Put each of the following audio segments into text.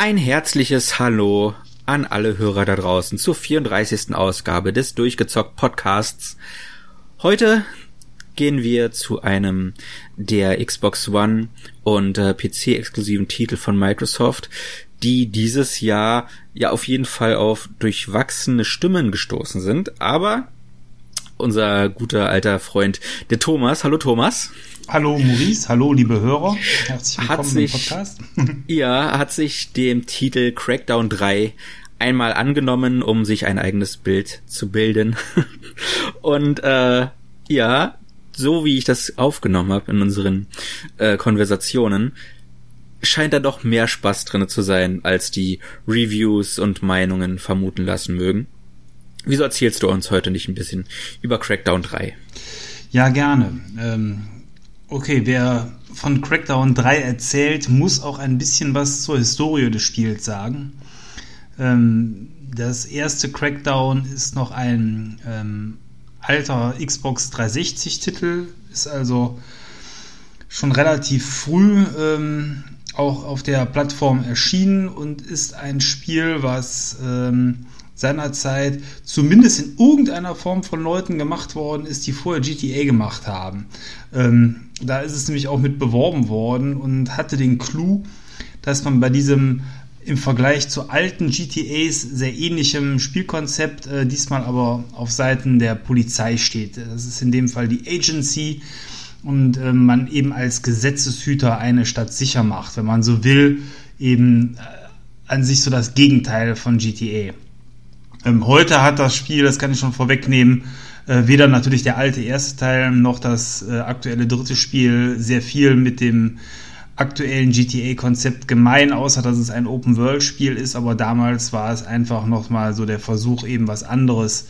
Ein herzliches Hallo an alle Hörer da draußen zur 34. Ausgabe des Durchgezockt Podcasts. Heute gehen wir zu einem der Xbox One und äh, PC-exklusiven Titel von Microsoft, die dieses Jahr ja auf jeden Fall auf durchwachsene Stimmen gestoßen sind. Aber unser guter alter Freund, der Thomas, hallo Thomas. Hallo Maurice, hallo liebe Hörer, herzlich willkommen hat sich, im Podcast. ja, hat sich dem Titel Crackdown 3 einmal angenommen, um sich ein eigenes Bild zu bilden. Und äh, ja, so wie ich das aufgenommen habe in unseren äh, Konversationen, scheint da doch mehr Spaß drinne zu sein, als die Reviews und Meinungen vermuten lassen mögen. Wieso erzählst du uns heute nicht ein bisschen über Crackdown 3? Ja, gerne. Ähm, okay, wer von Crackdown 3 erzählt, muss auch ein bisschen was zur Historie des Spiels sagen. Ähm, das erste Crackdown ist noch ein ähm, alter Xbox 360-Titel, ist also schon relativ früh ähm, auch auf der Plattform erschienen und ist ein Spiel, was ähm, seinerzeit zumindest in irgendeiner Form von Leuten gemacht worden ist, die vorher GTA gemacht haben. Ähm, da ist es nämlich auch mit beworben worden und hatte den Clou, dass man bei diesem im Vergleich zu alten GTAs sehr ähnlichem Spielkonzept, äh, diesmal aber auf Seiten der Polizei steht. Das ist in dem Fall die Agency und äh, man eben als Gesetzeshüter eine Stadt sicher macht, wenn man so will, eben äh, an sich so das Gegenteil von GTA. Ähm, heute hat das Spiel, das kann ich schon vorwegnehmen, äh, weder natürlich der alte erste Teil noch das äh, aktuelle dritte Spiel sehr viel mit dem aktuellen GTA-Konzept gemein, außer dass es ein Open-World-Spiel ist, aber damals war es einfach nochmal so der Versuch, eben was anderes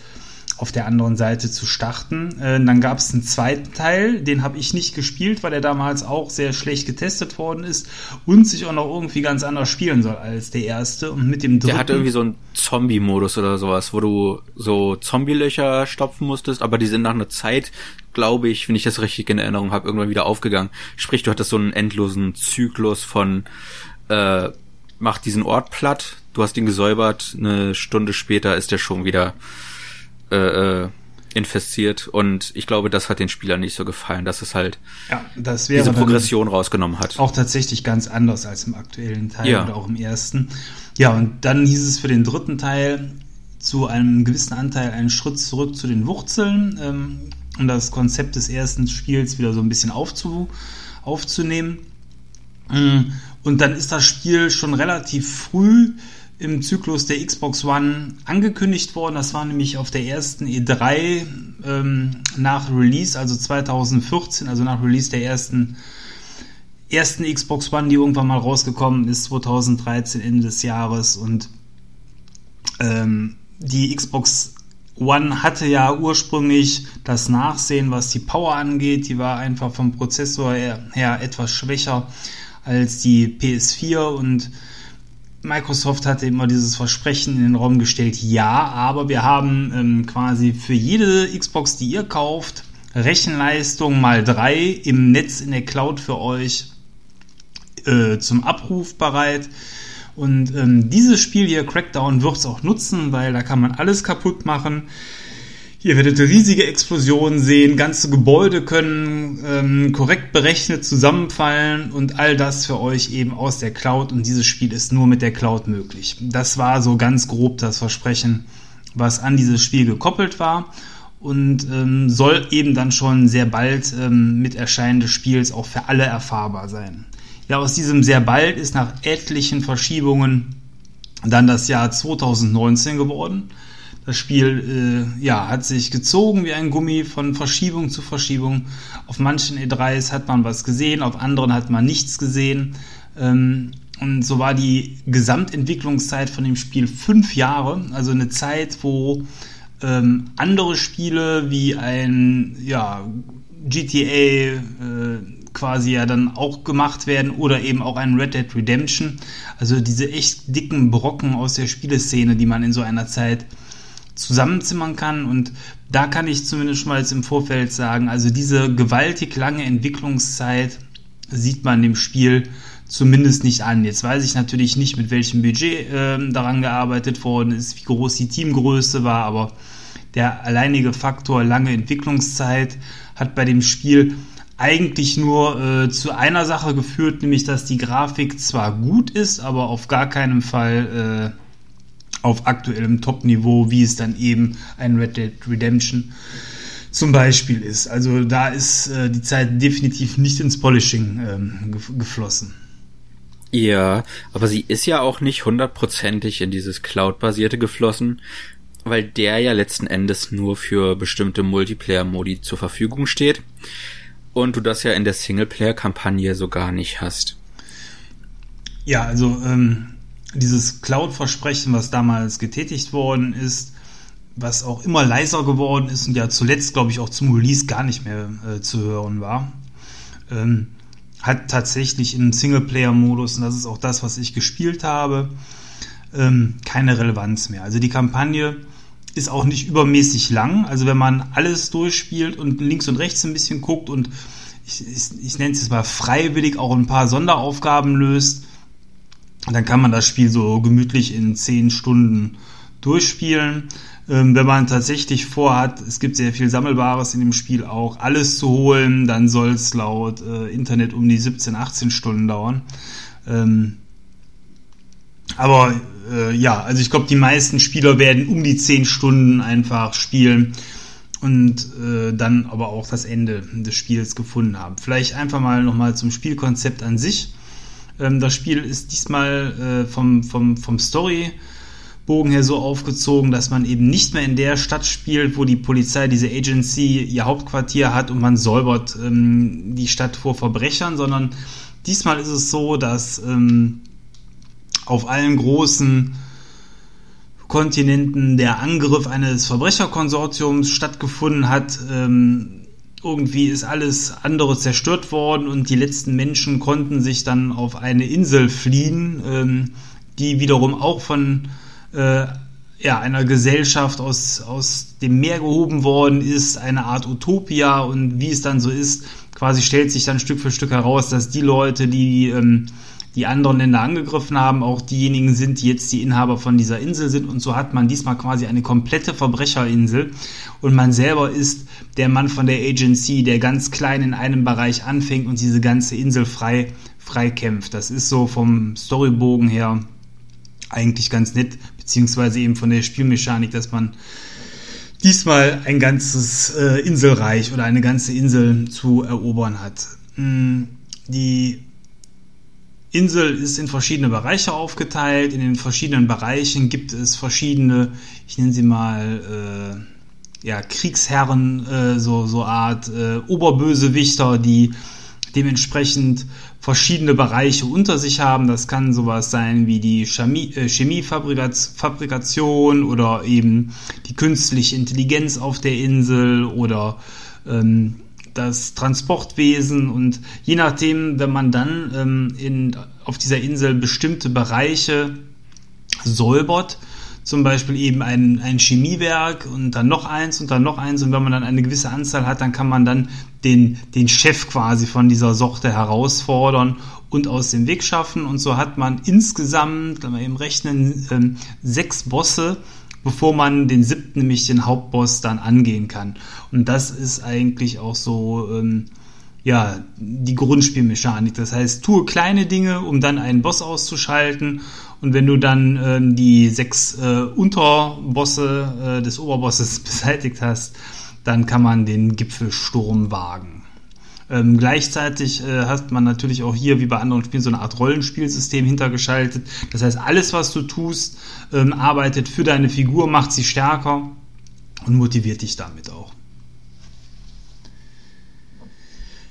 auf der anderen Seite zu starten. Äh, dann gab es einen zweiten Teil, den habe ich nicht gespielt, weil der damals auch sehr schlecht getestet worden ist und sich auch noch irgendwie ganz anders spielen soll als der erste. Und mit dem dritten. Der hatte irgendwie so einen Zombie-Modus oder sowas, wo du so Zombie-Löcher stopfen musstest, aber die sind nach einer Zeit glaube ich, wenn ich das richtig in Erinnerung habe, irgendwann wieder aufgegangen. Sprich, du hattest so einen endlosen Zyklus von äh, mach diesen Ort platt, du hast ihn gesäubert, eine Stunde später ist er schon wieder äh, äh, infestiert und ich glaube, das hat den Spielern nicht so gefallen, dass es halt ja, das diese Progression rausgenommen hat. Auch tatsächlich ganz anders als im aktuellen Teil ja. oder auch im ersten. Ja, und dann hieß es für den dritten Teil zu einem gewissen Anteil einen Schritt zurück zu den Wurzeln, ähm, um das Konzept des ersten Spiels wieder so ein bisschen aufzu, aufzunehmen. Mm, und dann ist das Spiel schon relativ früh im Zyklus der Xbox One angekündigt worden. Das war nämlich auf der ersten E3 ähm, nach Release, also 2014, also nach Release der ersten, ersten Xbox One, die irgendwann mal rausgekommen ist, 2013, Ende des Jahres. Und ähm, die Xbox One hatte ja ursprünglich das Nachsehen, was die Power angeht. Die war einfach vom Prozessor her, her etwas schwächer als die PS4 und Microsoft hatte immer dieses Versprechen in den Raum gestellt, ja, aber wir haben ähm, quasi für jede Xbox, die ihr kauft, Rechenleistung mal drei im Netz in der Cloud für euch äh, zum Abruf bereit. Und ähm, dieses Spiel hier, Crackdown, wird es auch nutzen, weil da kann man alles kaputt machen. Ihr werdet riesige Explosionen sehen, ganze Gebäude können ähm, korrekt berechnet zusammenfallen und all das für euch eben aus der Cloud und dieses Spiel ist nur mit der Cloud möglich. Das war so ganz grob das Versprechen, was an dieses Spiel gekoppelt war und ähm, soll eben dann schon sehr bald ähm, mit Erscheinen des Spiels auch für alle erfahrbar sein. Ja, aus diesem sehr bald ist nach etlichen Verschiebungen dann das Jahr 2019 geworden. Das Spiel äh, ja, hat sich gezogen wie ein Gummi von Verschiebung zu Verschiebung. Auf manchen E3s hat man was gesehen, auf anderen hat man nichts gesehen. Ähm, und so war die Gesamtentwicklungszeit von dem Spiel fünf Jahre, also eine Zeit, wo ähm, andere Spiele wie ein ja, GTA äh, quasi ja dann auch gemacht werden oder eben auch ein Red Dead Redemption. Also diese echt dicken Brocken aus der Spieleszene, die man in so einer Zeit zusammenzimmern kann. Und da kann ich zumindest schon mal jetzt im Vorfeld sagen, also diese gewaltig lange Entwicklungszeit sieht man dem Spiel zumindest nicht an. Jetzt weiß ich natürlich nicht, mit welchem Budget äh, daran gearbeitet worden ist, wie groß die Teamgröße war, aber der alleinige Faktor lange Entwicklungszeit hat bei dem Spiel eigentlich nur äh, zu einer Sache geführt, nämlich dass die Grafik zwar gut ist, aber auf gar keinen Fall äh, auf aktuellem Top-Niveau, wie es dann eben ein Red Dead Redemption zum Beispiel ist. Also da ist äh, die Zeit definitiv nicht ins Polishing ähm, geflossen. Ja, aber sie ist ja auch nicht hundertprozentig in dieses Cloud-basierte geflossen, weil der ja letzten Endes nur für bestimmte Multiplayer-Modi zur Verfügung steht und du das ja in der Singleplayer-Kampagne so gar nicht hast. Ja, also ähm, dieses Cloud-Versprechen, was damals getätigt worden ist, was auch immer leiser geworden ist und ja zuletzt, glaube ich, auch zum Release gar nicht mehr äh, zu hören war, ähm, hat tatsächlich im Singleplayer-Modus, und das ist auch das, was ich gespielt habe, ähm, keine Relevanz mehr. Also die Kampagne ist auch nicht übermäßig lang. Also wenn man alles durchspielt und links und rechts ein bisschen guckt und ich, ich, ich nenne es jetzt mal freiwillig auch ein paar Sonderaufgaben löst, dann kann man das Spiel so gemütlich in zehn Stunden durchspielen. Ähm, wenn man tatsächlich vorhat, es gibt sehr viel Sammelbares in dem Spiel auch, alles zu holen, dann soll es laut äh, Internet um die 17, 18 Stunden dauern. Ähm, aber äh, ja, also ich glaube, die meisten Spieler werden um die 10 Stunden einfach spielen und äh, dann aber auch das Ende des Spiels gefunden haben. Vielleicht einfach mal nochmal zum Spielkonzept an sich. Ähm, das Spiel ist diesmal äh, vom, vom, vom Storybogen her so aufgezogen, dass man eben nicht mehr in der Stadt spielt, wo die Polizei, diese Agency, ihr Hauptquartier hat und man säubert ähm, die Stadt vor Verbrechern, sondern diesmal ist es so, dass ähm, auf allen großen Kontinenten der Angriff eines Verbrecherkonsortiums stattgefunden hat. Ähm, irgendwie ist alles andere zerstört worden und die letzten Menschen konnten sich dann auf eine Insel fliehen, ähm, die wiederum auch von äh, ja, einer Gesellschaft aus, aus dem Meer gehoben worden ist, eine Art Utopia. Und wie es dann so ist, quasi stellt sich dann Stück für Stück heraus, dass die Leute, die ähm, die anderen Länder angegriffen haben, auch diejenigen sind, die jetzt die Inhaber von dieser Insel sind. Und so hat man diesmal quasi eine komplette Verbrecherinsel. Und man selber ist der Mann von der Agency, der ganz klein in einem Bereich anfängt und diese ganze Insel frei, frei kämpft. Das ist so vom Storybogen her eigentlich ganz nett, beziehungsweise eben von der Spielmechanik, dass man diesmal ein ganzes äh, Inselreich oder eine ganze Insel zu erobern hat. Hm, die Insel ist in verschiedene Bereiche aufgeteilt. In den verschiedenen Bereichen gibt es verschiedene, ich nenne sie mal, äh, ja, Kriegsherren, äh, so, so Art äh, Oberbösewichter, die dementsprechend verschiedene Bereiche unter sich haben. Das kann sowas sein wie die Chemie, äh, Chemiefabrikation oder eben die künstliche Intelligenz auf der Insel oder ähm, das Transportwesen und je nachdem, wenn man dann ähm, in, auf dieser Insel bestimmte Bereiche säubert, zum Beispiel eben ein, ein Chemiewerk und dann noch eins und dann noch eins und wenn man dann eine gewisse Anzahl hat, dann kann man dann den, den Chef quasi von dieser Sorte herausfordern und aus dem Weg schaffen. Und so hat man insgesamt, wenn wir eben rechnen, ähm, sechs Bosse, bevor man den siebten, nämlich den Hauptboss, dann angehen kann. Und das ist eigentlich auch so, ähm, ja, die Grundspielmechanik. Das heißt, tue kleine Dinge, um dann einen Boss auszuschalten. Und wenn du dann äh, die sechs äh, Unterbosse äh, des Oberbosses beseitigt hast, dann kann man den Gipfelsturm wagen. Ähm, gleichzeitig äh, hat man natürlich auch hier, wie bei anderen Spielen, so eine Art Rollenspielsystem hintergeschaltet. Das heißt, alles, was du tust, ähm, arbeitet für deine Figur, macht sie stärker und motiviert dich damit auch.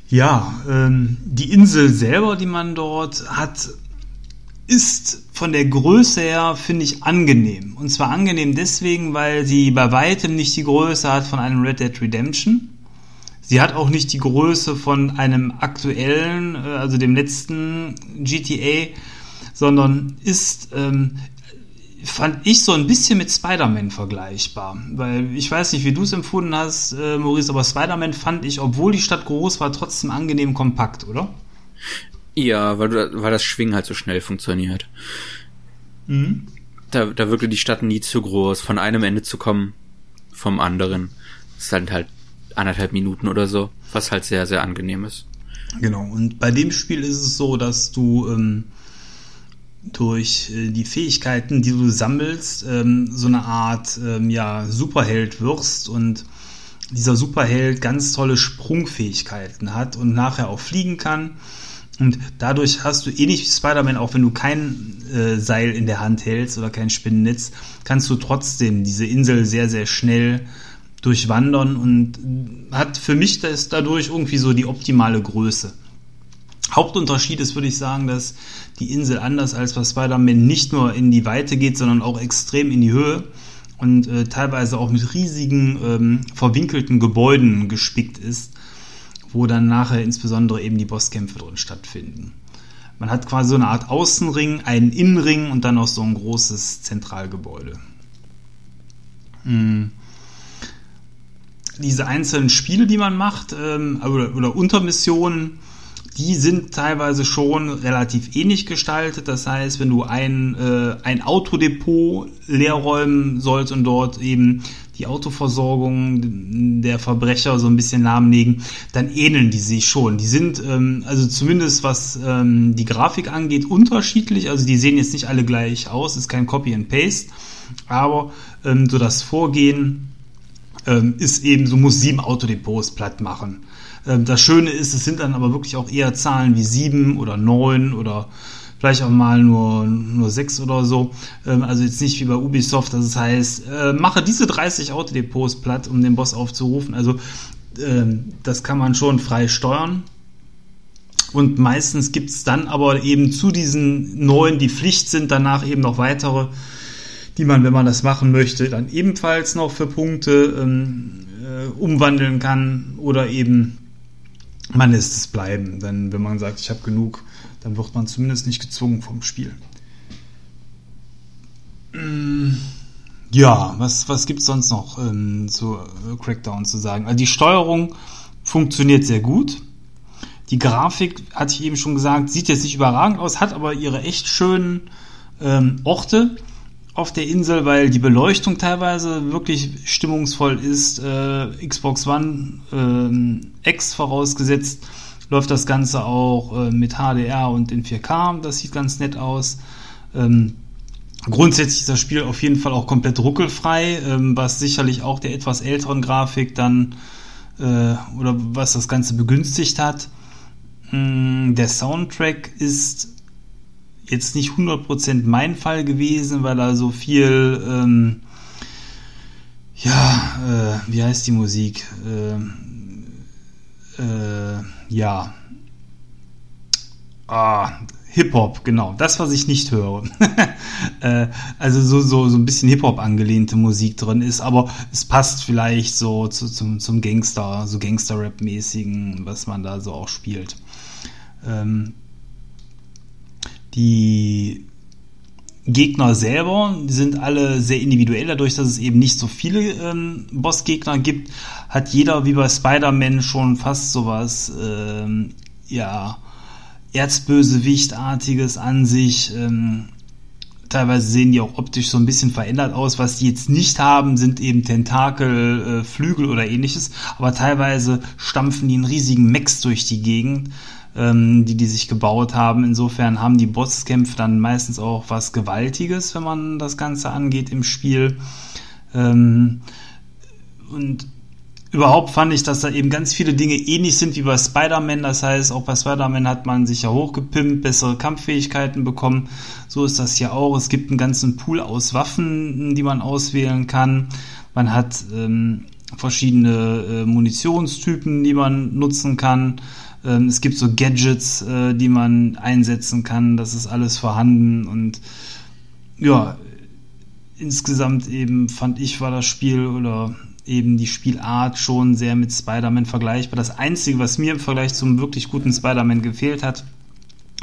Ja, ähm, die Insel selber, die man dort hat, ist von der Größe her, finde ich, angenehm. Und zwar angenehm deswegen, weil sie bei weitem nicht die Größe hat von einem Red Dead Redemption. Sie hat auch nicht die Größe von einem aktuellen, äh, also dem letzten GTA, sondern ist, ähm, fand ich so ein bisschen mit Spider-Man vergleichbar. Weil ich weiß nicht, wie du es empfunden hast, äh, Maurice, aber Spider-Man fand ich, obwohl die Stadt groß war, trotzdem angenehm kompakt, oder? Ja, weil, du, weil das Schwingen halt so schnell funktioniert. Mhm. Da, da wirkte die Stadt nie zu groß, von einem Ende zu kommen vom anderen. Das ist halt halt anderthalb Minuten oder so, was halt sehr, sehr angenehm ist. Genau, und bei dem Spiel ist es so, dass du ähm, durch äh, die Fähigkeiten, die du sammelst, ähm, so eine Art ähm, ja, Superheld wirst und dieser Superheld ganz tolle Sprungfähigkeiten hat und nachher auch fliegen kann. Und dadurch hast du ähnlich wie Spider-Man, auch wenn du kein äh, Seil in der Hand hältst oder kein Spinnennetz, kannst du trotzdem diese Insel sehr, sehr schnell durchwandern und hat für mich das dadurch irgendwie so die optimale Größe. Hauptunterschied ist, würde ich sagen, dass die Insel anders als bei Spider-Man nicht nur in die Weite geht, sondern auch extrem in die Höhe und äh, teilweise auch mit riesigen ähm, verwinkelten Gebäuden gespickt ist, wo dann nachher insbesondere eben die Bosskämpfe drin stattfinden. Man hat quasi so eine Art Außenring, einen Innenring und dann auch so ein großes Zentralgebäude. Hm. Diese einzelnen Spiele, die man macht, ähm, oder, oder Untermissionen, die sind teilweise schon relativ ähnlich gestaltet. Das heißt, wenn du ein, äh, ein Autodepot leer räumen sollst und dort eben die Autoversorgung der Verbrecher so ein bisschen lahmlegen, dann ähneln die sich schon. Die sind, ähm, also zumindest was ähm, die Grafik angeht, unterschiedlich. Also die sehen jetzt nicht alle gleich aus, ist kein Copy and Paste. Aber ähm, so das Vorgehen ähm, ist eben, so muss sieben Autodepots platt machen. Ähm, das Schöne ist, es sind dann aber wirklich auch eher Zahlen wie sieben oder neun oder vielleicht auch mal nur, nur sechs oder so. Ähm, also jetzt nicht wie bei Ubisoft, dass es heißt, äh, mache diese 30 Autodepots platt, um den Boss aufzurufen. Also ähm, das kann man schon frei steuern. Und meistens gibt es dann aber eben zu diesen neuen, die Pflicht sind, danach eben noch weitere, die man, wenn man das machen möchte, dann ebenfalls noch für Punkte ähm, äh, umwandeln kann oder eben man lässt es bleiben. Denn wenn man sagt, ich habe genug, dann wird man zumindest nicht gezwungen vom Spiel. Mm, ja, was, was gibt es sonst noch ähm, zu äh, Crackdown zu sagen? Also die Steuerung funktioniert sehr gut. Die Grafik, hatte ich eben schon gesagt, sieht jetzt nicht überragend aus, hat aber ihre echt schönen ähm, Orte auf der Insel, weil die Beleuchtung teilweise wirklich stimmungsvoll ist. Äh, Xbox One äh, X vorausgesetzt läuft das Ganze auch äh, mit HDR und in 4K. Das sieht ganz nett aus. Ähm, grundsätzlich ist das Spiel auf jeden Fall auch komplett ruckelfrei, ähm, was sicherlich auch der etwas älteren Grafik dann äh, oder was das Ganze begünstigt hat. Mm, der Soundtrack ist jetzt nicht 100% mein Fall gewesen, weil da so viel, ähm, ja, äh, wie heißt die Musik? Äh, äh, ja. Ah, Hip-Hop, genau. Das, was ich nicht höre. äh, also so, so, so ein bisschen Hip-Hop angelehnte Musik drin ist, aber es passt vielleicht so zu, zum, zum Gangster, so Gangster-Rap-mäßigen, was man da so auch spielt. Ähm, die Gegner selber sind alle sehr individuell, dadurch, dass es eben nicht so viele ähm, Bossgegner gibt, hat jeder wie bei Spider-Man schon fast sowas, ähm, ja, Erzbösewichtartiges an sich. Ähm, teilweise sehen die auch optisch so ein bisschen verändert aus. Was die jetzt nicht haben, sind eben Tentakel, äh, Flügel oder ähnliches, aber teilweise stampfen die einen riesigen Mex durch die Gegend ähm, die die sich gebaut haben. Insofern haben die Bosskämpfe dann meistens auch was Gewaltiges, wenn man das Ganze angeht im Spiel. Ähm, und überhaupt fand ich, dass da eben ganz viele Dinge ähnlich sind wie bei Spider-Man. Das heißt, auch bei Spider-Man hat man sich ja hochgepimpt, bessere Kampffähigkeiten bekommen. So ist das hier auch. Es gibt einen ganzen Pool aus Waffen, die man auswählen kann. Man hat ähm, verschiedene äh, Munitionstypen, die man nutzen kann. Ähm, es gibt so Gadgets, äh, die man einsetzen kann. Das ist alles vorhanden. Und ja, insgesamt eben fand ich, war das Spiel oder eben die Spielart schon sehr mit Spider-Man vergleichbar. Das Einzige, was mir im Vergleich zum wirklich guten Spider-Man gefehlt hat,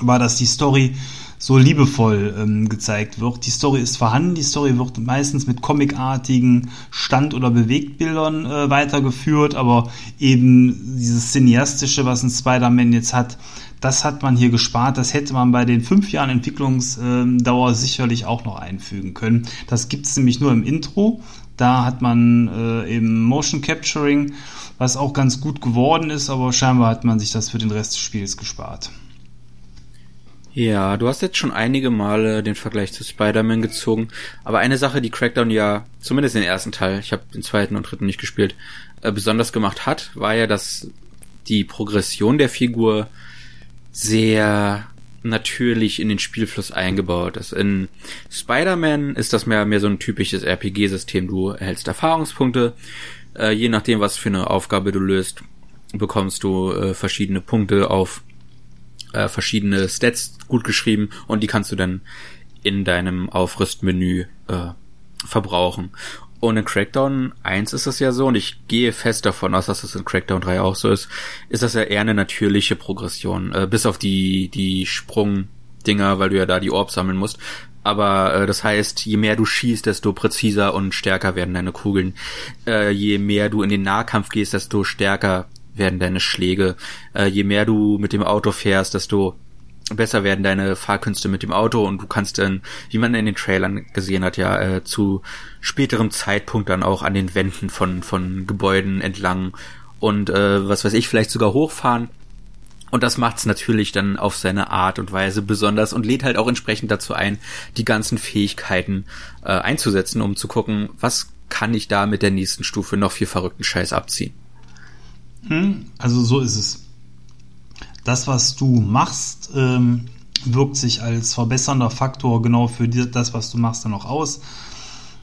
war, dass die Story so liebevoll ähm, gezeigt wird. Die Story ist vorhanden, die Story wird meistens mit comicartigen Stand- oder Bewegtbildern äh, weitergeführt, aber eben dieses Cineastische, was ein Spider-Man jetzt hat, das hat man hier gespart. Das hätte man bei den fünf Jahren Entwicklungsdauer sicherlich auch noch einfügen können. Das gibt es nämlich nur im Intro. Da hat man äh, eben Motion Capturing, was auch ganz gut geworden ist, aber scheinbar hat man sich das für den Rest des Spiels gespart. Ja, du hast jetzt schon einige Male den Vergleich zu Spider-Man gezogen, aber eine Sache, die Crackdown ja, zumindest den ersten Teil, ich habe den zweiten und dritten nicht gespielt, äh, besonders gemacht hat, war ja, dass die Progression der Figur sehr natürlich in den Spielfluss eingebaut ist. In Spider-Man ist das mehr, mehr so ein typisches RPG-System. Du erhältst Erfahrungspunkte, äh, je nachdem, was für eine Aufgabe du löst, bekommst du äh, verschiedene Punkte auf äh, verschiedene Stats gut geschrieben und die kannst du dann in deinem Aufrüstmenü äh, verbrauchen. Und in Crackdown 1 ist es ja so, und ich gehe fest davon aus, dass es in Crackdown 3 auch so ist, ist das ja eher eine natürliche Progression, äh, bis auf die, die Sprungdinger, weil du ja da die Orbs sammeln musst. Aber äh, das heißt, je mehr du schießt, desto präziser und stärker werden deine Kugeln. Äh, je mehr du in den Nahkampf gehst, desto stärker werden deine Schläge. Äh, je mehr du mit dem Auto fährst, desto besser werden deine Fahrkünste mit dem Auto und du kannst dann, wie man in den Trailern gesehen hat, ja äh, zu späterem Zeitpunkt dann auch an den Wänden von von Gebäuden entlang und äh, was weiß ich vielleicht sogar hochfahren. Und das macht's natürlich dann auf seine Art und Weise besonders und lädt halt auch entsprechend dazu ein, die ganzen Fähigkeiten äh, einzusetzen, um zu gucken, was kann ich da mit der nächsten Stufe noch viel verrückten Scheiß abziehen. Hm, also so ist es. Das, was du machst, ähm, wirkt sich als verbessernder Faktor genau für das, was du machst, dann auch aus.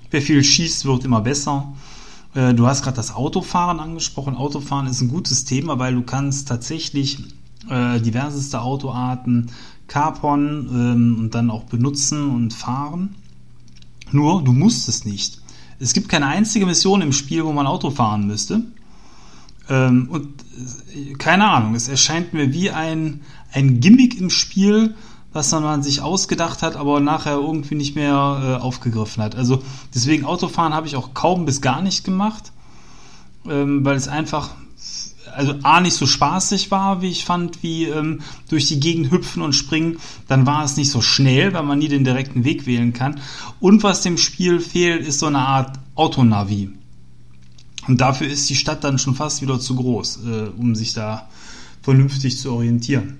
Wer viel schießt, wird immer besser. Äh, du hast gerade das Autofahren angesprochen. Autofahren ist ein gutes Thema, weil du kannst tatsächlich äh, diverseste Autoarten kapern ähm, und dann auch benutzen und fahren. Nur, du musst es nicht. Es gibt keine einzige Mission im Spiel, wo man Auto fahren müsste. Ähm, und äh, keine Ahnung, es erscheint mir wie ein, ein Gimmick im Spiel, was man sich ausgedacht hat, aber nachher irgendwie nicht mehr äh, aufgegriffen hat. Also deswegen Autofahren habe ich auch kaum bis gar nicht gemacht, ähm, weil es einfach also A nicht so spaßig war, wie ich fand, wie ähm, durch die Gegend hüpfen und springen. Dann war es nicht so schnell, weil man nie den direkten Weg wählen kann. Und was dem Spiel fehlt, ist so eine Art Autonavi. Und dafür ist die Stadt dann schon fast wieder zu groß, äh, um sich da vernünftig zu orientieren.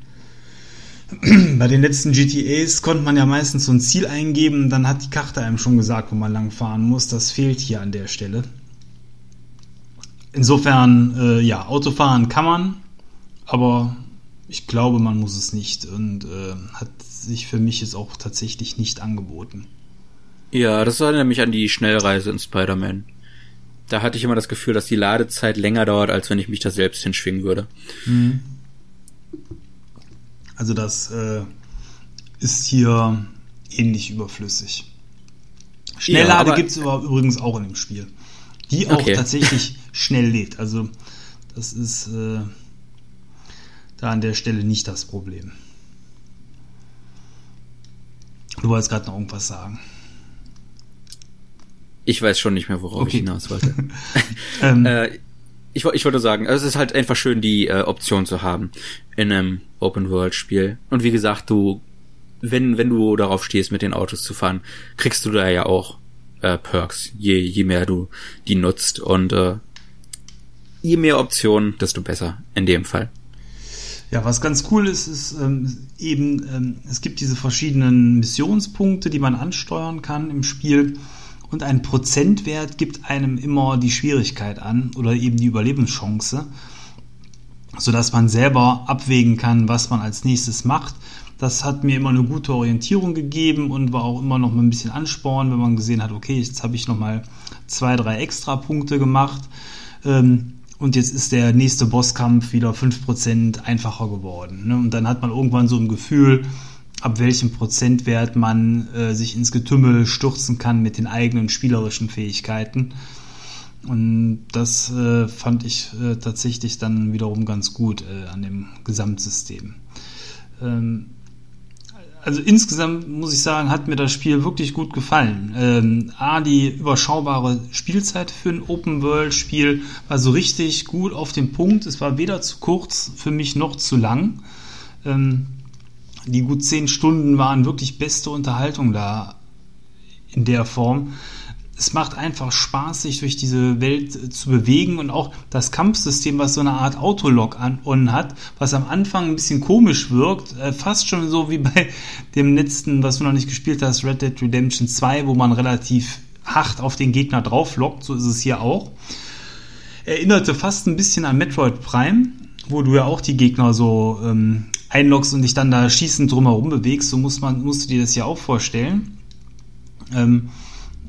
Bei den letzten GTAs konnte man ja meistens so ein Ziel eingeben, dann hat die Karte einem schon gesagt, wo man lang fahren muss. Das fehlt hier an der Stelle. Insofern, äh, ja, Autofahren kann man, aber ich glaube, man muss es nicht und äh, hat sich für mich jetzt auch tatsächlich nicht angeboten. Ja, das erinnert mich an die Schnellreise in Spider-Man da hatte ich immer das Gefühl, dass die Ladezeit länger dauert, als wenn ich mich da selbst hinschwingen würde. Mhm. Also das äh, ist hier ähnlich überflüssig. Schnelllade ja, gibt es übrigens auch in dem Spiel. Die auch okay. tatsächlich schnell lädt. Also das ist äh, da an der Stelle nicht das Problem. Du wolltest gerade noch irgendwas sagen. Ich weiß schon nicht mehr, worauf okay. ich hinaus wollte. ähm. äh, ich, ich wollte sagen, also es ist halt einfach schön, die äh, Option zu haben in einem Open-World-Spiel. Und wie gesagt, du, wenn, wenn du darauf stehst, mit den Autos zu fahren, kriegst du da ja auch äh, Perks, je, je mehr du die nutzt. Und äh, je mehr Optionen, desto besser in dem Fall. Ja, was ganz cool ist, ist ähm, eben, ähm, es gibt diese verschiedenen Missionspunkte, die man ansteuern kann im Spiel und ein Prozentwert gibt einem immer die Schwierigkeit an oder eben die Überlebenschance, sodass man selber abwägen kann, was man als nächstes macht. Das hat mir immer eine gute Orientierung gegeben und war auch immer noch mal ein bisschen Ansporn, wenn man gesehen hat, okay, jetzt habe ich noch mal zwei, drei extra Punkte gemacht. Ähm, und jetzt ist der nächste Bosskampf wieder 5% einfacher geworden. Ne? Und dann hat man irgendwann so ein Gefühl, ab welchem Prozentwert man äh, sich ins Getümmel stürzen kann mit den eigenen spielerischen Fähigkeiten. Und das äh, fand ich äh, tatsächlich dann wiederum ganz gut äh, an dem Gesamtsystem. Ähm, also insgesamt muss ich sagen, hat mir das Spiel wirklich gut gefallen. Ähm, A, die überschaubare Spielzeit für ein Open-World-Spiel war so richtig gut auf den Punkt. Es war weder zu kurz für mich noch zu lang. Ähm, die gut zehn Stunden waren wirklich beste Unterhaltung da in der Form es macht einfach Spaß, sich durch diese Welt zu bewegen und auch das Kampfsystem, was so eine Art Autolock an hat, was am Anfang ein bisschen komisch wirkt, äh, fast schon so wie bei dem letzten, was du noch nicht gespielt hast, Red Dead Redemption 2, wo man relativ hart auf den Gegner drauflockt, so ist es hier auch. Erinnerte fast ein bisschen an Metroid Prime, wo du ja auch die Gegner so ähm, einloggst und dich dann da schießend drumherum bewegst, so muss man, musst du dir das ja auch vorstellen. Ähm,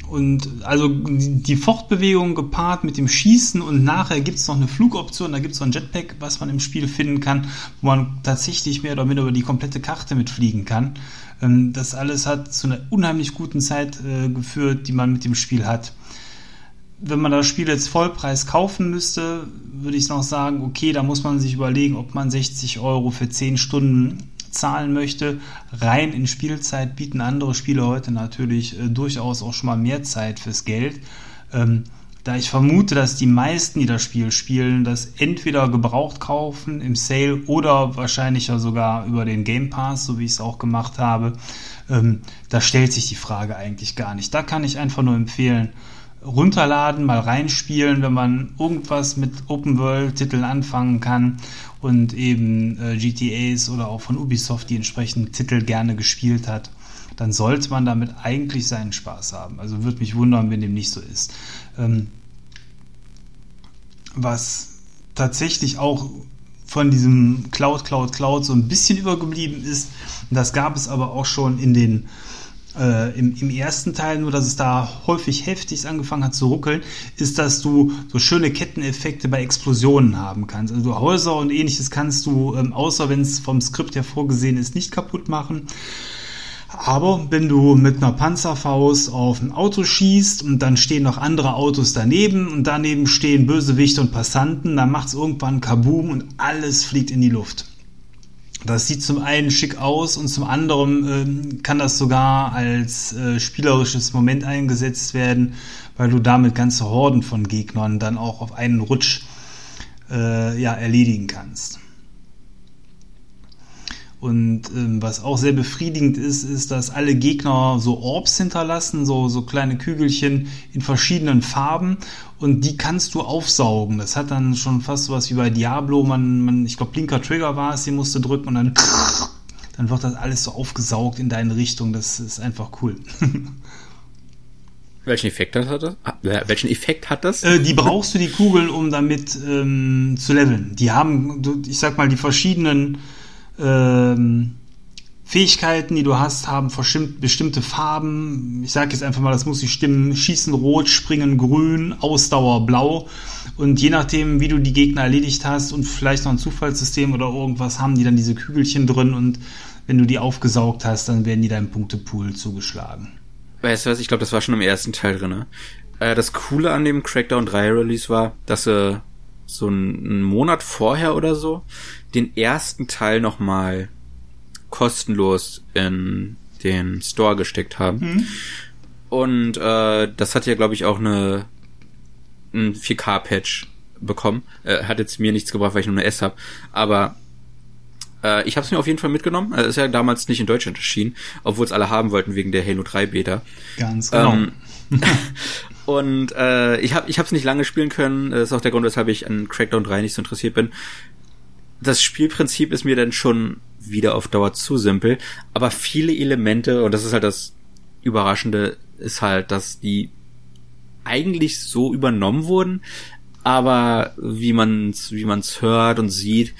und also die Fortbewegung gepaart mit dem Schießen und nachher gibt es noch eine Flugoption, da gibt es noch ein Jetpack, was man im Spiel finden kann, wo man tatsächlich mehr oder minder über die komplette Karte mitfliegen kann. Ähm, das alles hat zu einer unheimlich guten Zeit äh, geführt, die man mit dem Spiel hat. Wenn man das Spiel jetzt Vollpreis kaufen müsste, würde ich noch sagen, okay, da muss man sich überlegen, ob man 60 Euro für 10 Stunden zahlen möchte. Rein in Spielzeit bieten andere Spiele heute natürlich äh, durchaus auch schon mal mehr Zeit fürs Geld. Ähm, da ich vermute, dass die meisten, die das Spiel spielen, das entweder gebraucht kaufen im Sale oder wahrscheinlich sogar über den Game Pass, so wie ich es auch gemacht habe, ähm, da stellt sich die Frage eigentlich gar nicht. Da kann ich einfach nur empfehlen, runterladen, mal reinspielen, wenn man irgendwas mit Open World Titeln anfangen kann und eben äh, GTAs oder auch von Ubisoft die entsprechenden Titel gerne gespielt hat, dann sollte man damit eigentlich seinen Spaß haben. Also würde mich wundern, wenn dem nicht so ist. Ähm, was tatsächlich auch von diesem Cloud, Cloud, Cloud so ein bisschen übergeblieben ist, das gab es aber auch schon in den äh, im, im, ersten Teil, nur dass es da häufig heftig angefangen hat zu ruckeln, ist, dass du so schöne Ketteneffekte bei Explosionen haben kannst. Also Häuser und ähnliches kannst du, ähm, außer wenn es vom Skript her vorgesehen ist, nicht kaputt machen. Aber wenn du mit einer Panzerfaust auf ein Auto schießt und dann stehen noch andere Autos daneben und daneben stehen Bösewichte und Passanten, dann macht es irgendwann Kaboom und alles fliegt in die Luft. Das sieht zum einen schick aus und zum anderen ähm, kann das sogar als äh, spielerisches Moment eingesetzt werden, weil du damit ganze Horden von Gegnern dann auch auf einen Rutsch äh, ja, erledigen kannst. Und ähm, was auch sehr befriedigend ist, ist, dass alle Gegner so Orbs hinterlassen, so, so kleine Kügelchen in verschiedenen Farben und die kannst du aufsaugen. Das hat dann schon fast sowas wie bei Diablo. Man, man ich glaube, linker Trigger war es, den musst du drücken und dann, dann wird das alles so aufgesaugt in deine Richtung. Das ist einfach cool. Welchen Effekt hat das? Äh, welchen Effekt hat das? Äh, die brauchst du die Kugeln, um damit ähm, zu leveln. Die haben, ich sag mal, die verschiedenen ähm, Fähigkeiten, die du hast, haben bestimmte Farben. Ich sage jetzt einfach mal, das muss nicht stimmen. Schießen rot, springen grün, Ausdauer blau. Und je nachdem, wie du die Gegner erledigt hast und vielleicht noch ein Zufallssystem oder irgendwas, haben die dann diese Kügelchen drin und wenn du die aufgesaugt hast, dann werden die deinem Punktepool zugeschlagen. Weißt du was, ich glaube, das war schon im ersten Teil drin. Ne? Äh, das Coole an dem Crackdown 3 Release war, dass sie so einen Monat vorher oder so den ersten Teil nochmal kostenlos in den Store gesteckt haben. Mhm. Und äh, das hat ja, glaube ich, auch eine ein 4K-Patch bekommen. Äh, hat jetzt mir nichts gebracht, weil ich nur eine S habe. Aber äh, ich habe es mir auf jeden Fall mitgenommen. Äh, ist ja damals nicht in Deutschland erschienen, obwohl es alle haben wollten wegen der Halo 3 Beta. Ganz genau. Ähm, und äh, ich habe ich es nicht lange spielen können. Das ist auch der Grund, weshalb ich an Crackdown 3 nicht so interessiert bin das Spielprinzip ist mir dann schon wieder auf Dauer zu simpel, aber viele Elemente, und das ist halt das Überraschende, ist halt, dass die eigentlich so übernommen wurden, aber wie man's, wie man's hört und sieht,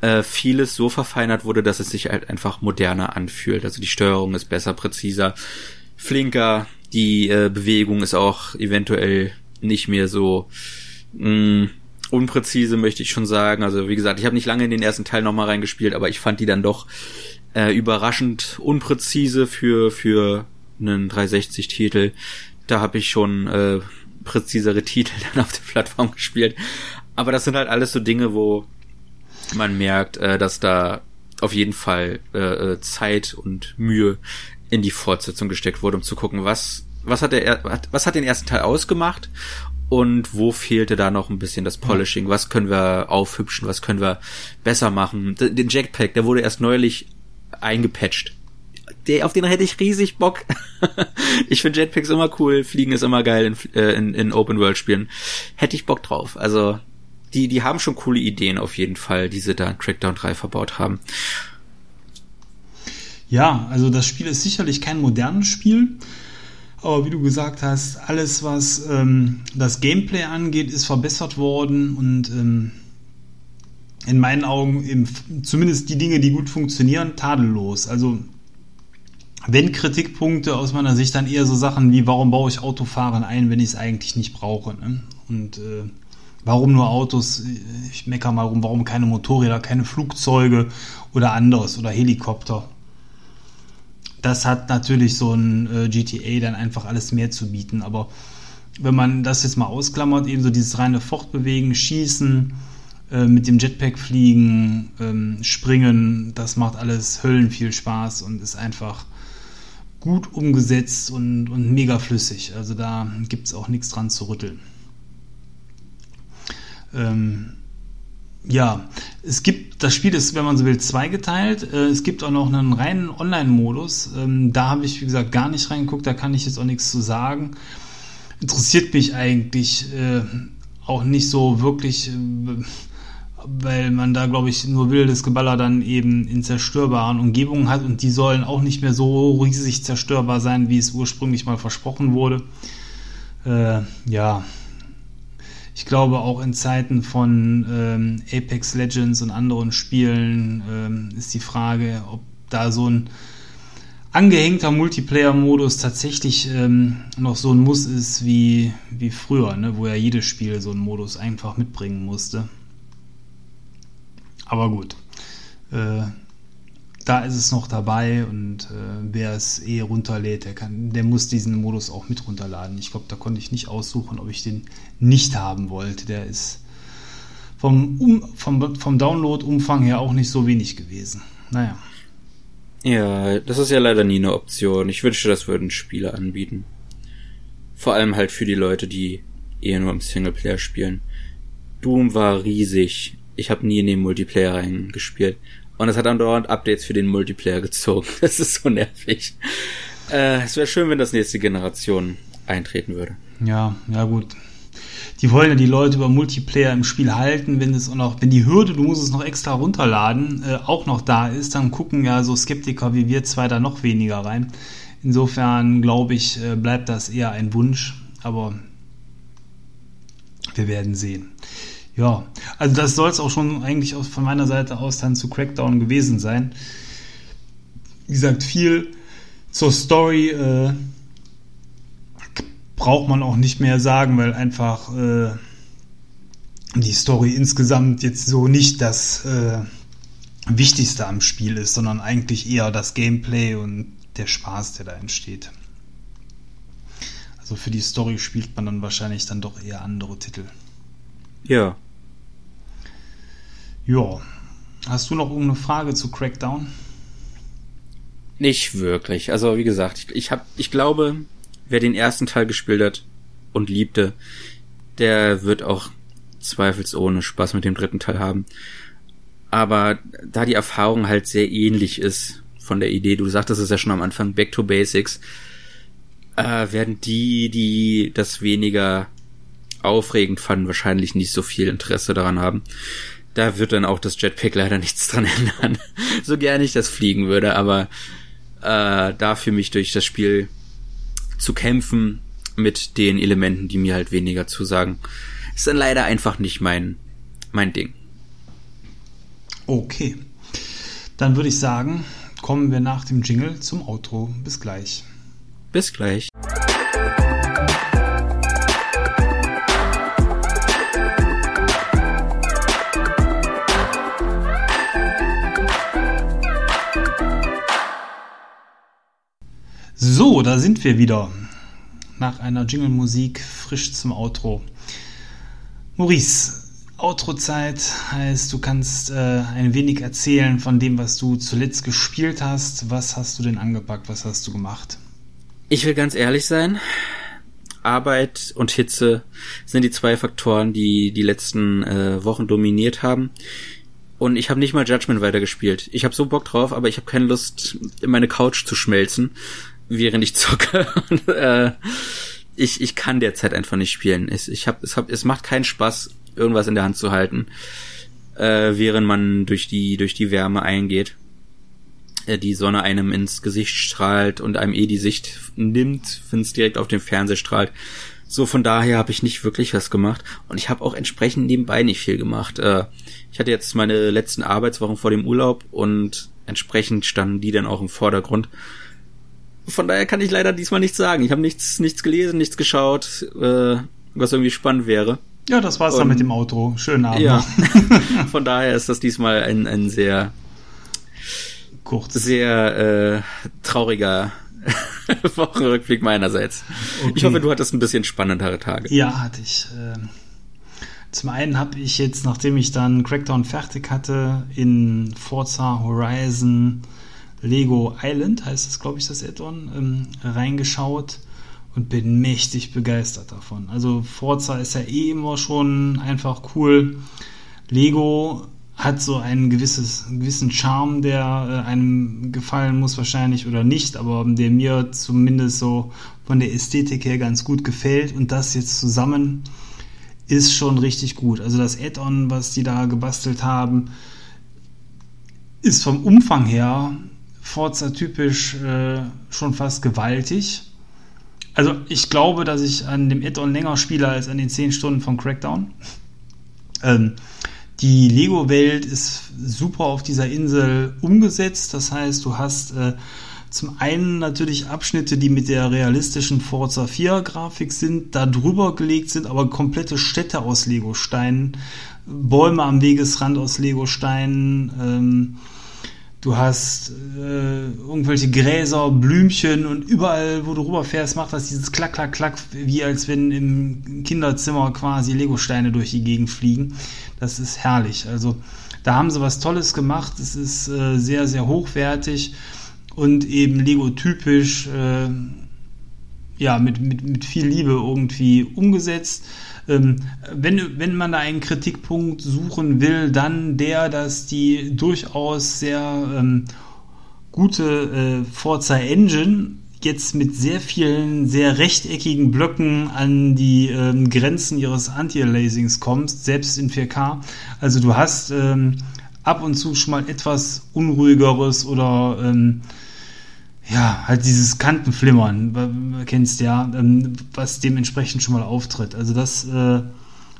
äh, vieles so verfeinert wurde, dass es sich halt einfach moderner anfühlt. Also die Steuerung ist besser, präziser, flinker, die äh, Bewegung ist auch eventuell nicht mehr so mh, mm, unpräzise, möchte ich schon sagen. Also wie gesagt, ich habe nicht lange in den ersten Teil nochmal reingespielt, aber ich fand die dann doch äh, überraschend unpräzise für, für einen 360-Titel. Da habe ich schon äh, präzisere Titel dann auf der Plattform gespielt. Aber das sind halt alles so Dinge, wo man merkt, äh, dass da auf jeden Fall äh, äh, Zeit und Mühe in die Fortsetzung gesteckt wurde, um zu gucken, was was hat der was hat den ersten Teil ausgemacht und wo fehlte da noch ein bisschen das Polishing? Was können wir aufhübschen? Was können wir besser machen? Den Jackpack, der wurde erst neulich eingepatcht. Der, auf den hätte ich riesig Bock. ich finde Jetpacks immer cool, Fliegen ist immer geil in, äh, in, in Open World Spielen. Hätte ich Bock drauf. Also die, die haben schon coole Ideen auf jeden Fall, die sie da in Crackdown 3 verbaut haben. Ja, also das Spiel ist sicherlich kein modernes Spiel. Aber wie du gesagt hast, alles, was ähm, das Gameplay angeht, ist verbessert worden und ähm, in meinen Augen eben, zumindest die Dinge, die gut funktionieren, tadellos. Also wenn Kritikpunkte aus meiner Sicht dann eher so Sachen wie, warum baue ich Autofahren ein, wenn ich es eigentlich nicht brauche? Ne? Und äh, warum nur Autos? Ich meckere mal rum, warum keine Motorräder, keine Flugzeuge oder anderes oder Helikopter? Das hat natürlich so ein äh, GTA dann einfach alles mehr zu bieten. Aber wenn man das jetzt mal ausklammert, eben so dieses reine Fortbewegen, Schießen, äh, mit dem Jetpack fliegen, ähm, springen, das macht alles Höllen viel Spaß und ist einfach gut umgesetzt und, und mega flüssig. Also da gibt es auch nichts dran zu rütteln. Ähm, ja, es gibt, das Spiel ist, wenn man so will, zweigeteilt. Äh, es gibt auch noch einen reinen Online-Modus. Ähm, da habe ich, wie gesagt, gar nicht reingeguckt, da kann ich jetzt auch nichts zu sagen. Interessiert mich eigentlich äh, auch nicht so wirklich, äh, weil man da, glaube ich, nur wildes Geballer dann eben in zerstörbaren Umgebungen hat und die sollen auch nicht mehr so riesig zerstörbar sein, wie es ursprünglich mal versprochen wurde. Ja, ich glaube, auch in Zeiten von ähm, Apex Legends und anderen Spielen ähm, ist die Frage, ob da so ein angehängter Multiplayer-Modus tatsächlich ähm, noch so ein Muss ist wie, wie früher, ne? wo ja jedes Spiel so einen Modus einfach mitbringen musste. Aber gut. Äh, da ist es noch dabei und äh, wer es eh runterlädt, der, kann, der muss diesen Modus auch mit runterladen. Ich glaube, da konnte ich nicht aussuchen, ob ich den nicht haben wollte. Der ist vom, um, vom, vom Download-Umfang her auch nicht so wenig gewesen. Naja. Ja, das ist ja leider nie eine Option. Ich wünschte, das würden Spiele anbieten. Vor allem halt für die Leute, die eher nur im Singleplayer spielen. Doom war riesig. Ich habe nie in den Multiplayer reingespielt. Und es hat andauernd Updates für den Multiplayer gezogen. Das ist so nervig. Äh, es wäre schön, wenn das nächste Generation eintreten würde. Ja, ja gut. Die wollen ja die Leute über Multiplayer im Spiel halten, wenn es auch noch, wenn die Hürde, du musst es noch extra runterladen, äh, auch noch da ist, dann gucken ja so Skeptiker wie wir zwei da noch weniger rein. Insofern glaube ich, äh, bleibt das eher ein Wunsch, aber wir werden sehen. Ja, also das soll es auch schon eigentlich von meiner Seite aus dann zu Crackdown gewesen sein. Wie gesagt, viel zur Story äh, braucht man auch nicht mehr sagen, weil einfach äh, die Story insgesamt jetzt so nicht das äh, Wichtigste am Spiel ist, sondern eigentlich eher das Gameplay und der Spaß, der da entsteht. Also für die Story spielt man dann wahrscheinlich dann doch eher andere Titel. Ja, ja. Hast du noch irgendeine Frage zu Crackdown? Nicht wirklich. Also wie gesagt, ich, ich, hab, ich glaube, wer den ersten Teil gespielt hat und liebte, der wird auch zweifelsohne Spaß mit dem dritten Teil haben. Aber da die Erfahrung halt sehr ähnlich ist von der Idee, du sagtest es ja schon am Anfang, Back to Basics, äh, werden die, die das weniger aufregend fanden, wahrscheinlich nicht so viel Interesse daran haben da wird dann auch das Jetpack leider nichts dran ändern. so gerne ich das fliegen würde, aber äh, da für mich durch das Spiel zu kämpfen mit den Elementen, die mir halt weniger zusagen, ist dann leider einfach nicht mein, mein Ding. Okay. Dann würde ich sagen, kommen wir nach dem Jingle zum Outro. Bis gleich. Bis gleich. So, da sind wir wieder. Nach einer Jingle-Musik frisch zum Outro. Maurice, Outro-Zeit heißt, du kannst äh, ein wenig erzählen von dem, was du zuletzt gespielt hast. Was hast du denn angepackt? Was hast du gemacht? Ich will ganz ehrlich sein. Arbeit und Hitze sind die zwei Faktoren, die die letzten äh, Wochen dominiert haben. Und ich habe nicht mal Judgment weitergespielt. Ich habe so Bock drauf, aber ich habe keine Lust, in meine Couch zu schmelzen, während ich zocke. Und, äh, ich, ich kann derzeit einfach nicht spielen. Es, ich hab, es, hab, es macht keinen Spaß, irgendwas in der Hand zu halten, äh, während man durch die, durch die Wärme eingeht. Äh, die Sonne einem ins Gesicht strahlt und einem eh die Sicht nimmt, wenn es direkt auf den Fernseher strahlt. So von daher habe ich nicht wirklich was gemacht und ich habe auch entsprechend nebenbei nicht viel gemacht. Äh, ich hatte jetzt meine letzten Arbeitswochen vor dem Urlaub und entsprechend standen die dann auch im Vordergrund. Von daher kann ich leider diesmal nichts sagen. Ich habe nichts, nichts gelesen, nichts geschaut, äh, was irgendwie spannend wäre. Ja, das war's Und, dann mit dem Auto. Schönen Abend. Ja. Von daher ist das diesmal ein, ein sehr kurz, sehr äh, trauriger Wochenrückblick meinerseits. Okay. Ich hoffe, du hattest ein bisschen spannendere Tage. Ja, hatte ich. Ähm, zum einen habe ich jetzt, nachdem ich dann Crackdown fertig hatte, in Forza Horizon Lego Island, heißt es, glaube ich, das Add-on, ähm, reingeschaut und bin mächtig begeistert davon. Also Forza ist ja eh immer schon einfach cool. Lego hat so einen gewisses, gewissen Charme, der äh, einem gefallen muss wahrscheinlich oder nicht, aber der mir zumindest so von der Ästhetik her ganz gut gefällt und das jetzt zusammen ist schon richtig gut. Also das Add-on, was die da gebastelt haben, ist vom Umfang her Forza typisch äh, schon fast gewaltig. Also ich glaube, dass ich an dem Add-on länger spiele als an den 10 Stunden von Crackdown. Ähm, die Lego-Welt ist super auf dieser Insel umgesetzt. Das heißt, du hast äh, zum einen natürlich Abschnitte, die mit der realistischen Forza 4 Grafik sind, da drüber gelegt sind, aber komplette Städte aus Lego-Steinen, Bäume am Wegesrand aus Lego-Steinen, ähm, Du hast äh, irgendwelche Gräser, Blümchen und überall, wo du rüberfährst, macht das dieses Klack, Klack, Klack, wie als wenn im Kinderzimmer quasi Legosteine durch die Gegend fliegen. Das ist herrlich. Also da haben sie was Tolles gemacht. Es ist äh, sehr, sehr hochwertig und eben Lego-typisch, äh, ja, mit, mit, mit viel Liebe irgendwie umgesetzt. Ähm, wenn, wenn man da einen Kritikpunkt suchen will, dann der, dass die durchaus sehr ähm, gute äh, Forza Engine jetzt mit sehr vielen sehr rechteckigen Blöcken an die ähm, Grenzen ihres Anti-Aliasings kommst, selbst in 4K. Also du hast ähm, ab und zu schon mal etwas unruhigeres oder ähm, ja, halt dieses Kantenflimmern, kennst ja, ähm, was dementsprechend schon mal auftritt. Also das äh,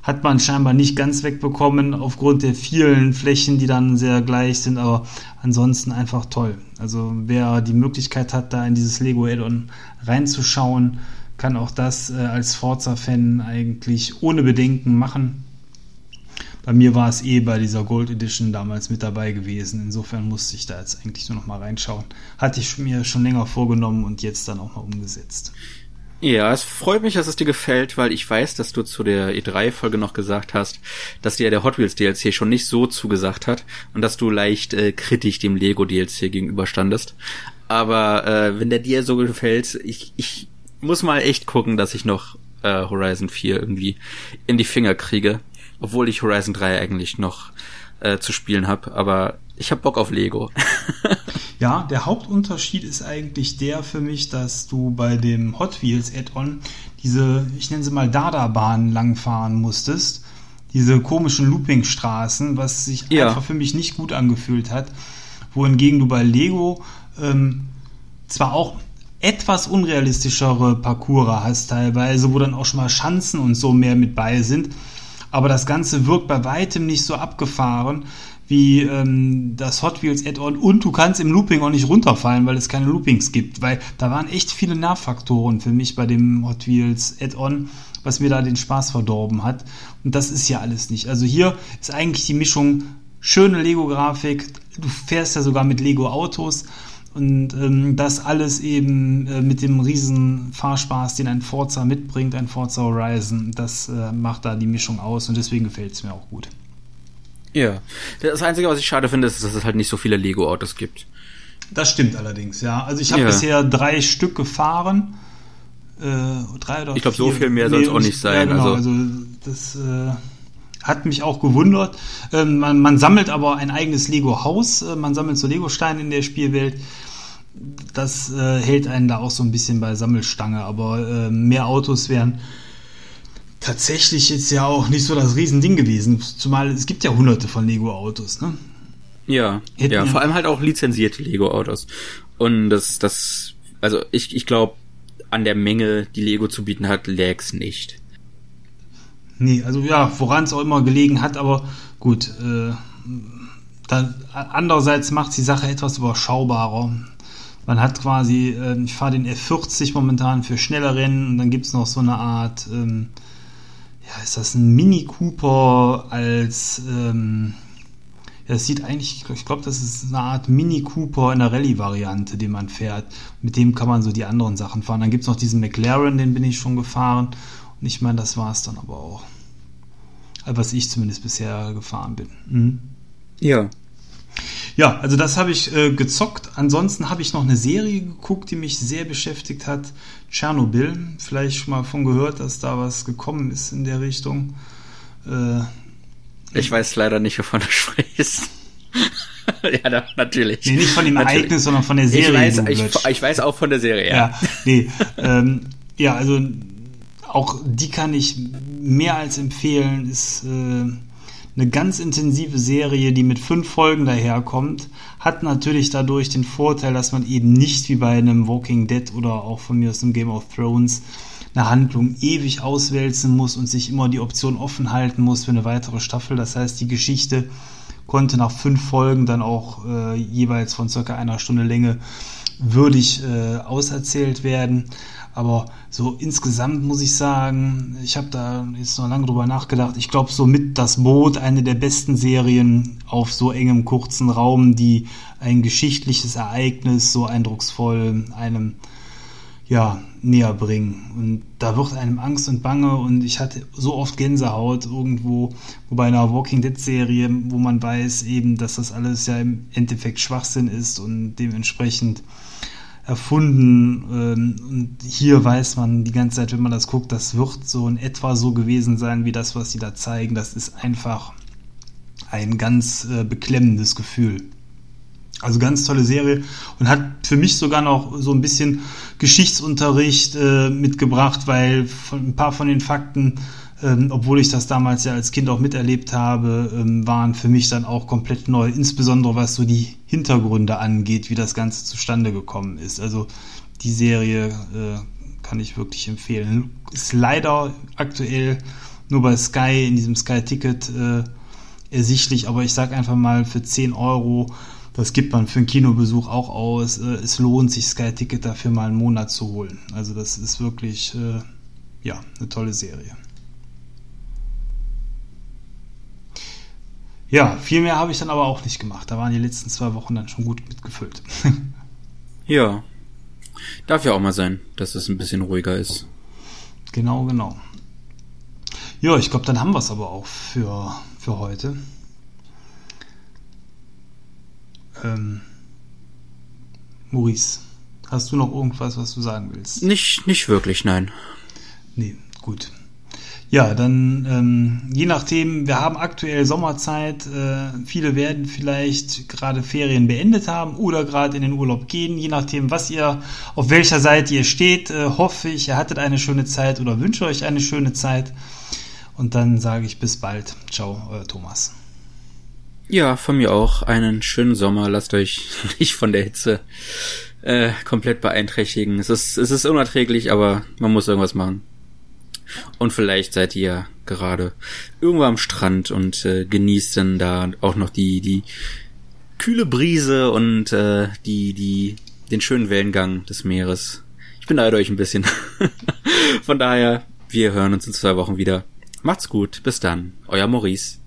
hat man scheinbar nicht ganz wegbekommen aufgrund der vielen Flächen, die dann sehr gleich sind, aber ansonsten einfach toll. Also wer die Möglichkeit hat, da in dieses Lego Add-on reinzuschauen, kann auch das äh, als Forza-Fan eigentlich ohne Bedenken machen. Bei mir war es eh bei dieser Gold Edition damals mit dabei gewesen. Insofern musste ich da jetzt eigentlich nur noch mal reinschauen. Hatte ich mir schon länger vorgenommen und jetzt dann auch mal umgesetzt. Ja, es freut mich, dass es dir gefällt, weil ich weiß, dass du zu der E3-Folge noch gesagt hast, dass dir der Hot Wheels DLC schon nicht so zugesagt hat und dass du leicht äh, kritisch dem Lego DLC gegenüberstandest. Aber äh, wenn der dir so gefällt, ich, ich muss mal echt gucken, dass ich noch äh, Horizon 4 irgendwie in die Finger kriege obwohl ich Horizon 3 eigentlich noch äh, zu spielen habe, aber ich habe Bock auf Lego. ja, der Hauptunterschied ist eigentlich der für mich, dass du bei dem Hot Wheels Add-on diese, ich nenne sie mal Dada-Bahnen langfahren musstest. Diese komischen Loopingstraßen, was sich ja. einfach für mich nicht gut angefühlt hat. Wohingegen du bei Lego ähm, zwar auch etwas unrealistischere Parcours hast teilweise, wo dann auch schon mal Schanzen und so mehr mit bei sind, aber das Ganze wirkt bei weitem nicht so abgefahren wie ähm, das Hot Wheels Add-on und du kannst im Looping auch nicht runterfallen, weil es keine Loopings gibt, weil da waren echt viele Nervfaktoren für mich bei dem Hot Wheels Add-on, was mir da den Spaß verdorben hat. Und das ist ja alles nicht. Also hier ist eigentlich die Mischung schöne Lego-Grafik, du fährst ja sogar mit Lego-Autos Und ähm, das alles eben äh, mit dem riesen Fahrspaß, den ein Forza mitbringt, ein Forza Horizon, das äh, macht da die Mischung aus und deswegen gefällt es mir auch gut. Ja, das Einzige, was ich schade finde, ist, dass es halt nicht so viele Lego-Autos gibt. Das stimmt allerdings, ja. Also ich habe ja. bisher drei Stück gefahren. Äh, drei oder Ich glaube, so viel mehr soll es auch nicht sein. Ja, genau, also, also das äh, hat mich auch gewundert. Ähm, man, man, sammelt aber ein eigenes Lego-Haus. Äh, man sammelt so Lego-Steine in der Spielwelt. Das äh, hält einen da auch so ein bisschen bei Sammelstange. Aber äh, mehr Autos wären tatsächlich jetzt ja auch nicht so das Riesending gewesen. Zumal es gibt ja hunderte von Lego-Autos, ne? Ja, Hätten ja, vor allem halt auch lizenzierte Lego-Autos. Und das, das, also ich, ich glaube, an der Menge, die Lego zu bieten hat, läg's nicht. Nee, also ja, woran es auch immer gelegen hat, aber gut, äh, dann, andererseits macht die Sache etwas überschaubarer. Man hat quasi, äh, ich fahre den F40 momentan für schnelle Rennen und dann gibt's noch so eine Art, ähm, ja, ist das ein Mini Cooper als, ähm, ja, es sieht eigentlich, ich glaube, das ist eine Art Mini Cooper in der Rallye-Variante, den man fährt. Mit dem kann man so die anderen Sachen fahren. Dann gibt es noch diesen McLaren, den bin ich schon gefahren. Und ich meine, das war es dann aber auch. Was ich zumindest bisher gefahren bin. Mhm. Ja. Ja, also das habe ich äh, gezockt. Ansonsten habe ich noch eine Serie geguckt, die mich sehr beschäftigt hat. Tschernobyl. Vielleicht schon mal von gehört, dass da was gekommen ist in der Richtung. Äh, ich weiß leider nicht, wovon du sprichst. ja, da, natürlich. Nee, nicht von dem natürlich. Ereignis, sondern von der Serie. Ich weiß, ich, ich, weiß auch von der Serie, ja. Ja, nee, ähm, ja also auch die kann ich mehr als empfehlen. Ist äh, eine ganz intensive Serie, die mit fünf Folgen daherkommt. Hat natürlich dadurch den Vorteil, dass man eben nicht wie bei einem Walking Dead oder auch von mir aus einem Game of Thrones eine Handlung ewig auswälzen muss und sich immer die Option offen halten muss für eine weitere Staffel. Das heißt, die Geschichte konnte nach fünf Folgen dann auch äh, jeweils von circa einer Stunde Länge würdig äh, auserzählt werden. Aber so insgesamt muss ich sagen, ich habe da jetzt noch lange drüber nachgedacht. Ich glaube, so mit das Boot eine der besten Serien auf so engem kurzen Raum, die ein geschichtliches Ereignis so eindrucksvoll einem ja, näher bringen. Und da wird einem Angst und Bange und ich hatte so oft Gänsehaut irgendwo, wo bei einer Walking Dead Serie, wo man weiß eben, dass das alles ja im Endeffekt Schwachsinn ist und dementsprechend erfunden. Ähm, und hier weiß man die ganze Zeit, wenn man das guckt, das wird so in etwa so gewesen sein, wie das, was sie da zeigen. Das ist einfach ein ganz äh, beklemmendes Gefühl. Also ganz tolle Serie und hat für mich sogar noch so ein bisschen Geschichtsunterricht äh, mitgebracht, weil von, ein paar von den Fakten, ähm, obwohl ich das damals ja als Kind auch miterlebt habe, ähm, waren für mich dann auch komplett neu, insbesondere was so die Hintergründe angeht, wie das Ganze zustande gekommen ist. Also die Serie äh, kann ich wirklich empfehlen. Ist leider aktuell nur bei Sky in diesem Sky Ticket äh, ersichtlich, aber ich sag einfach mal für 10 Euro das gibt man für einen Kinobesuch auch aus. Äh, es lohnt sich, Sky Ticket dafür mal einen Monat zu holen. Also das ist wirklich, äh, ja, eine tolle Serie. Ja, viel mehr habe ich dann aber auch nicht gemacht. Da waren die letzten zwei Wochen dann schon gut mitgefüllt. ja. Darf ja auch mal sein, dass es ein bisschen ruhiger ist. Genau, genau. Ja, ich glaube, dann haben wir es aber auch für, für heute. Ähm, Maurice, hast du noch irgendwas, was du sagen willst? Nicht, nicht wirklich, nein. Nee, gut. Ja, dann ähm, je nachdem, wir haben aktuell Sommerzeit, äh, viele werden vielleicht gerade Ferien beendet haben oder gerade in den Urlaub gehen, je nachdem, was ihr, auf welcher Seite ihr steht, äh, hoffe ich, ihr hattet eine schöne Zeit oder wünsche euch eine schöne Zeit. Und dann sage ich bis bald. Ciao, euer Thomas. Ja, von mir auch einen schönen Sommer. Lasst euch nicht von der Hitze äh, komplett beeinträchtigen. Es ist, es ist unerträglich, aber man muss irgendwas machen. Und vielleicht seid ihr gerade irgendwo am Strand und äh, genießt dann da auch noch die, die kühle Brise und äh, die, die, den schönen Wellengang des Meeres. Ich beneide euch ein bisschen. Von daher, wir hören uns in zwei Wochen wieder. Macht's gut, bis dann, euer Maurice.